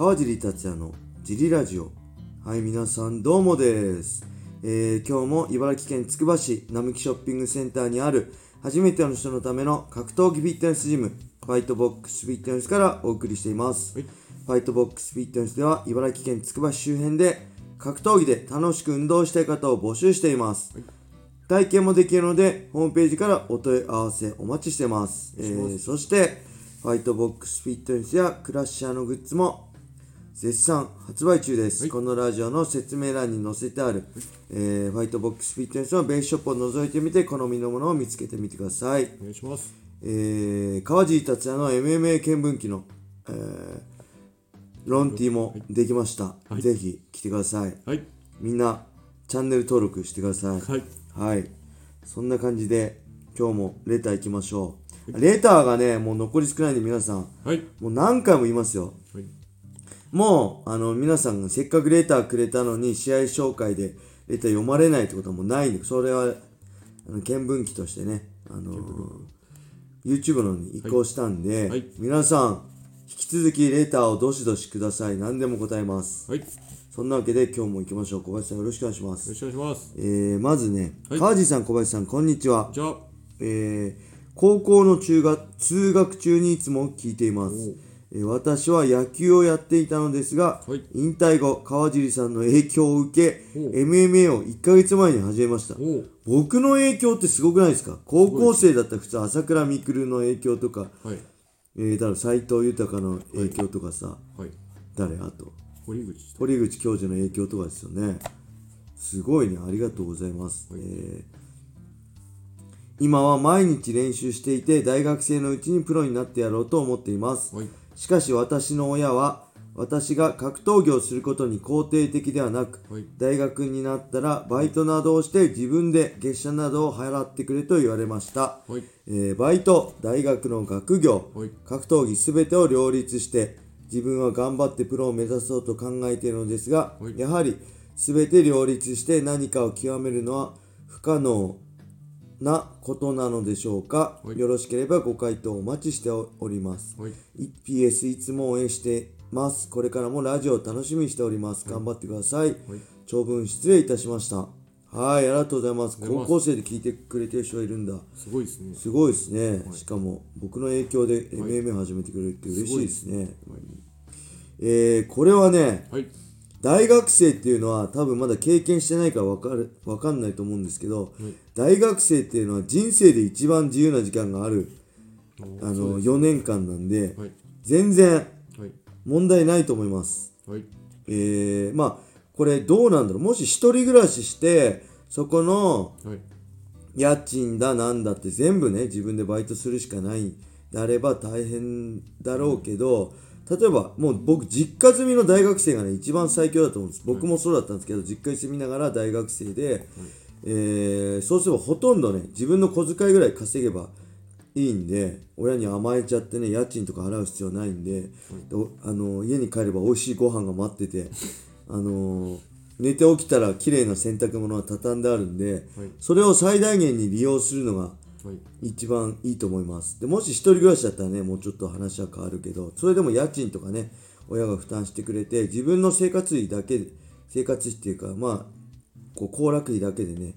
川尻達也のジリラジオ。はい皆さんどうもです、えー今日も茨城県つくば市並木ショッピングセンターにある初めての人のための格闘技フィットネスジムファイトボックスフィットネスからお送りしています、はい。ファイトボックスフィットネスでは茨城県つくば市周辺で格闘技で楽しく運動したい方を募集しています、体験もできるのでホームページからお問い合わせお待ちしてます。えーそしてファイトボックスフィットネスやクラッシャーのグッズも絶賛発売中です、このラジオの説明欄に載せてある、えーファイトボックスフィットネスのベースショップを覗いてみて好みのものを見つけてみてください、お願いします。えー川尻達也の MMA 見聞記の、えーロンティーもできました、はいぜひ来てくださいはい。みんなチャンネル登録してくださいはい。はい。そんな感じで、今日もレター行きましょう。レターがね、もう残り少ないんで皆さん、はい。もう何回も言いますよ。はい。もう、あの、皆さんがせっかくレターくれたのに、試合紹介でレター読まれないってことはもうないんで、それは、あの見聞記としてね、あの YouTube の方に移行したんで、はい皆さん、引き続きレターをどしどしください。何でも答えます。はい。よそんなわけで今日も行きましょう。小林さんよろしくお願いしますろ。しくお願いします。えー、まずね、はい川地さん、小林さん、こんにちは。えー高校の中学通学中にいつも聞いています、えー私は野球をやっていたのですが、はい。引退後川尻さんの影響を受け MMA を1ヶ月前に始めました。僕の影響ってすごくないですか？高校生だったら普通朝倉未来の影響とか、はい。えー、だ斎藤豊の影響とかさ、はい。誰？あと。堀口。堀口教授の影響とかですよね。すごいね。ありがとうございます、はい。えー今は毎日練習していて大学生のうちにプロになってやろうと思っています、はい。しかし私の親は私が格闘技をすることに肯定的ではなく、はい。大学になったらバイトなどをして自分で月謝などを払ってくれと言われました、はい。えーバイト大学の学業、はい。格闘技すべてを両立して自分は頑張ってプロを目指そうと考えているのですが、はい。やはりすべて両立して何かを極めるのは不可能なことなのでしょうか、はい。よろしければご回答お待ちしております、はい。PS いつも応援してます。これからもラジオを楽しみにしております、頑張ってください、長文失礼いたしました。はいありがとうございます。高校生で聞いてくれてる人がいるんだ。すごいですね。すごいですね、しかも僕の影響で MMA 始めてくれるって嬉しいですね、えーこれはねはい。大学生っていうのは多分まだ経験してないから分かる分かんないと思うんですけど、はい大学生っていうのは人生で一番自由な時間があるあの4年間なんで、はい。全然はい。問題ないと思いますはい。えー、まあこれどうなんだろうもし一人暮らししてそこのはい。家賃だなんだって全部ね自分でバイトするしかないであれば大変だろうけど例えばもう僕実家住みの大学生がね一番最強だと思うんです。僕もそうだったんですけど実家に住みながら大学生で、えーそうすればほとんどね自分の小遣いぐらい稼げばいいんで親に甘えちゃってね家賃とか払う必要ないんで,あの家に帰れば美味しいご飯が待っててあの寝て起きたら綺麗な洗濯物が畳んであるんで、はい。それを最大限に利用するのがはい。一番いいと思います。でもし一人暮らしだったらねもうちょっと話は変わるけどそれでも家賃とかね親が負担してくれて自分の生活費だけ生活費っていうかまあこう行楽費だけでね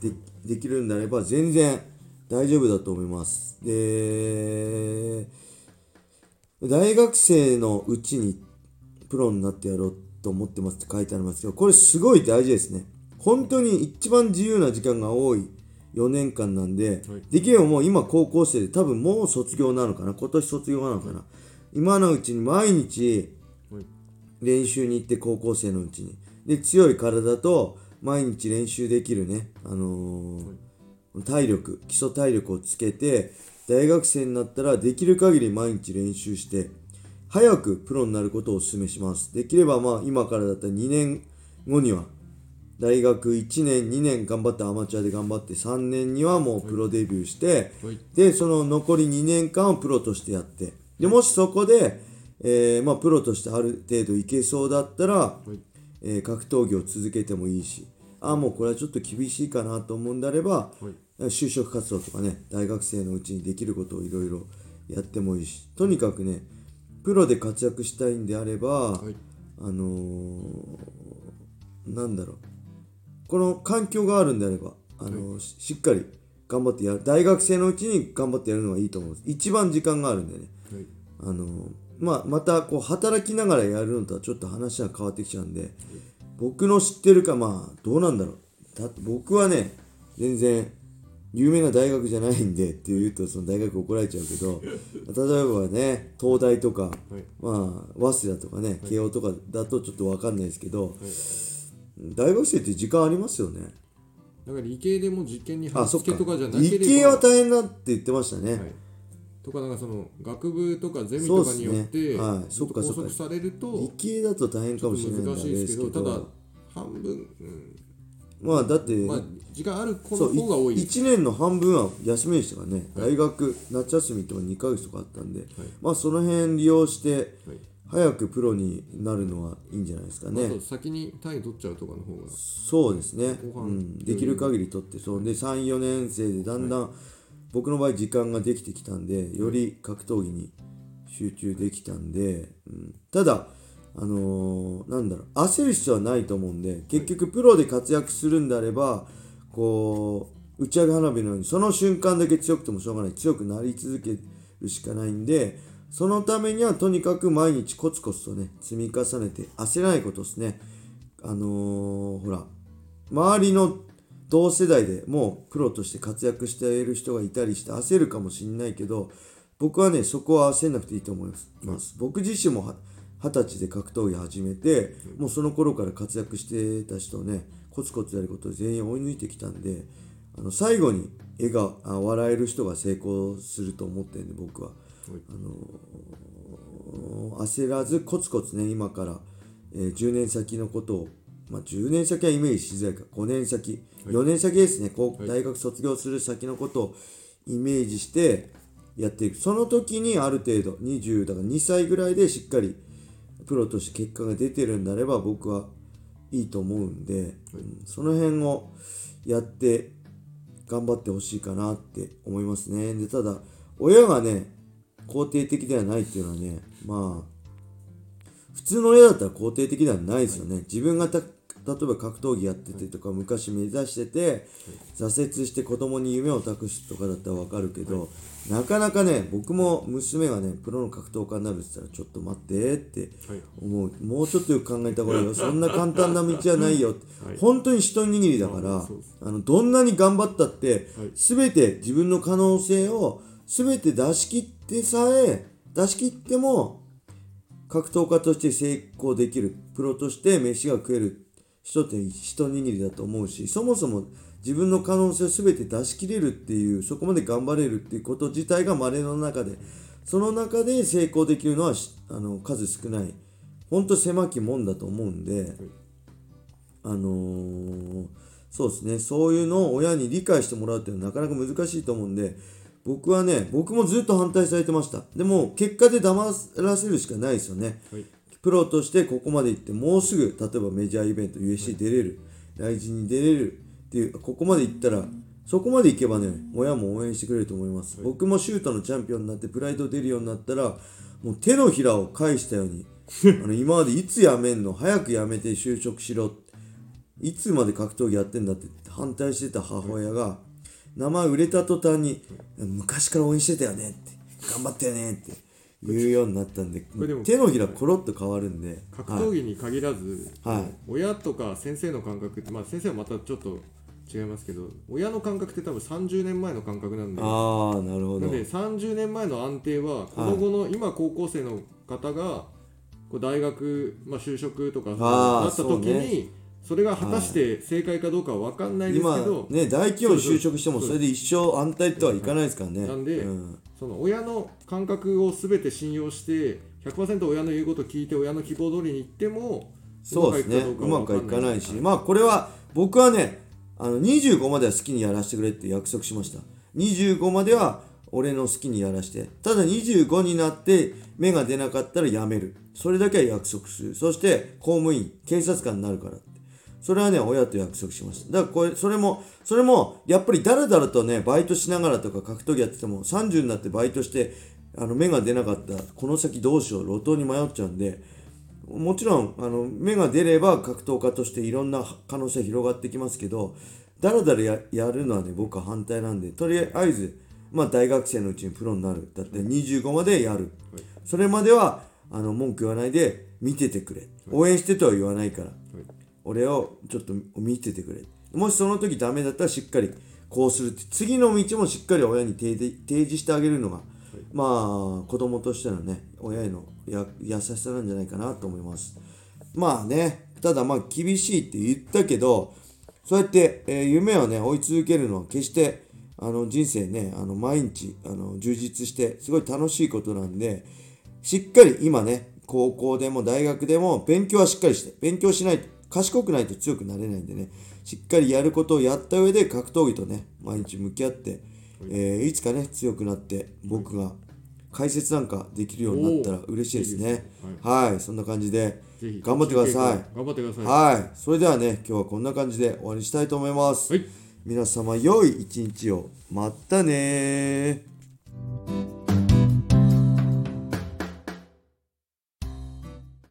でできるんであれば全然大丈夫だと思います。で大学生のうちにプロになってやろうと思ってますって書いてありますけどこれすごい大事ですね。本当に一番自由な時間が多い。4年間なんで、はい。できればもう今高校生で多分もう卒業なのかな。今年卒業なのかな、今のうちに毎日はい。練習に行って高校生のうちに。で強い体と毎日練習できるね、あのー体力基礎体力をつけて大学生になったらできる限り毎日練習して早くプロになることをお勧めします。できればまあ今からだったら2年後には大学1年2年頑張ってアマチュアで頑張って3年にはもうプロデビューして、はい。でその残り2年間をプロとしてやってでもしそこで、えーまあ、プロとしてある程度いけそうだったら、はい。えー格闘技を続けてもいいしああもうこれはちょっと厳しいかなと思うんであれば、就職活動とかね大学生のうちにできることをいろいろやってもいいしとにかくねプロで活躍したいんであれば、はい。あのーなんだろうこの環境があるんであれば、あのーししっかり頑張ってやる。大学生のうちに頑張ってやるのがいいと思うんです。一番時間があるんでね。はい。あのーまあ、またこう働きながらやるのとはちょっと話が変わってきちゃうんで僕の知ってるかまあどうなんだろう。だ僕はね全然有名な大学じゃないんでって言うとその大学怒られちゃうけど 例えばね東大とか、はい。まあ早稲田とかね慶応とかだとちょっと分かんないですけど、はい大学生って時間ありますよね。だから理系でも実験に貼っつけとかじゃなければ。理系は大変だって言ってましたね、はい、とかなんかその学部とかゼミとかによってはい。そっかそっか。拘束されると理系だと大変かもしれないんで難しいですけどただ半分、うん。まあだって、まあ、時間ある子の方が多い1年の半分は休みでしたからね、大学夏休みとか2ヶ月とかあったんで、まあその辺利用してはい早くプロになるのはいいんじゃないですかね、あと先に単位取っちゃうとかの方が。そうですね、うん、できる限り取ってそう。で34年生でだんだん、僕の場合時間ができてきたんでより格闘技に集中できたんで、うん、ただあのーなんだろう。焦る必要はないと思うんで結局プロで活躍するんであればこう打ち上げ花火のようにその瞬間だけ強くてもしょうがない。強くなり続けるしかないんでそのためにはとにかく毎日コツコツとね積み重ねて焦らないことですね。あのーほら周りの同世代でもうプロとして活躍している人がいたりして焦るかもしれないけど僕はねそこは焦んなくていいと思います、僕自身も二十歳で格闘技始めてもうその頃から活躍してた人をねコツコツやることで全員追い抜いてきたんであの最後に笑顔あ笑える人が成功すると思ってるんで僕は。焦らずコツコツね今から、えー10年先のことを、まあ、10年先はイメージしづらいか5年先、4年先ですね。こう大学卒業する先のことをイメージしてやっていく。その時にある程度20だから2歳ぐらいでしっかりプロとして結果が出てるんであれば僕はいいと思うんで、うんその辺をやって頑張ってほしいかなって思いますね。でただ親がね肯定的ではないっていうのはねまあ普通の親だったら肯定的ではないですよね、自分がた例えば格闘技やっててとか昔目指してて挫折して子供に夢を託すとかだったら分かるけど、なかなかね僕も娘がねプロの格闘家になるって言ったらちょっと待ってってはい思う。もうちょっとよく考えた方がいいよ。そんな簡単な道はないよ。本当に一握りだから、あのどんなに頑張ったって、はい。全て自分の可能性を全て出し切ってさえ出し切っても格闘家として成功できるプロとして飯が食える人って一握りだと思うしそもそも自分の可能性を全て出し切れるっていうそこまで頑張れるっていうこと自体が稀の中でその中で成功できるのはあの数少ない本当狭きもんだと思うんで、あのーそうですね。そういうのを親に理解してもらうっていうのはなかなか難しいと思うんで僕はね僕もずっと反対されてました。でも結果で騙らせるしかないですよね、はい。プロとしてここまで行ってもうすぐ例えばメジャーイベント USC 出れる、来日に出れる。っていうここまで行ったらそこまで行けばね親も応援してくれると思います、僕もシュートのチャンピオンになってプライド出るようになったらもう手のひらを返したように あの今までいつ辞めんの？早く辞めて就職しろ。いつまで格闘技やってんだって反対してた母親が名前売れた途端に昔から応援してたよねって頑張ったよねって言うようになったんで手のひらコロッと変わるんで格闘技に限らず、はい。親とか先生の感覚って、まあ、先生はまたちょっと違いますけど親の感覚って多分30年前の感覚なんでああなるほど。なので30年前の安定はこの後の今高校生の方がこう大学、まあ、就職とかなった時にそれが果たして正解かどうかは分かんないですけ今ど、ね大企業に就職してもそれで一生安泰とはいかないですからね。なんでうん。その親の感覚を全て信用して100%親の言うことを聞いて親の希望通りに行ってもそうですね。うまくはいかないし。まあこれは僕はねあの25までは好きにやらせてくれって約束しました。25までは俺の好きにやらして。ただ25になって芽が出なかったらやめる。それだけは約束する。そして公務員警察官になるからそれはね親と約束しました。だからこれそれもそれもやっぱりだらだらとねバイトしながらとか格闘技やってても30になってバイトしてあの芽が出なかったこの先どうしよう路頭に迷っちゃうんでもちろんあの芽が出れば格闘家としていろんな可能性広がってきますけどだらだらややるのはね僕は反対なんでとりあえず、まあ、大学生のうちにプロになる。だって25までやる、それまではあの文句言わないで見ててくれ。応援してとは言わないから、俺をちょっと見ててくれ。もしその時ダメだったらしっかりこうするって。次の道もしっかり親に提示してあげるのが、まあ子供としてのね親へのや優しさなんじゃないかなと思います。まあねただまあ厳しいって言ったけどそうやって、えー夢をね追い続けるのは決してあの人生ねあの毎日あの充実してすごい楽しいことなんでしっかり今ね高校でも大学でも勉強はしっかりして勉強しないと賢くないと強くなれないんでね。しっかりやることをやった上で格闘技とね毎日向き合って、えーいつかね強くなって僕が解説なんかできるようになったら嬉しいですね。はい、そんな感じで頑張ってください。頑張ってください。はいそれではね今日はこんな感じで終わりにしたいと思います、はい。皆様良い一日を。またねー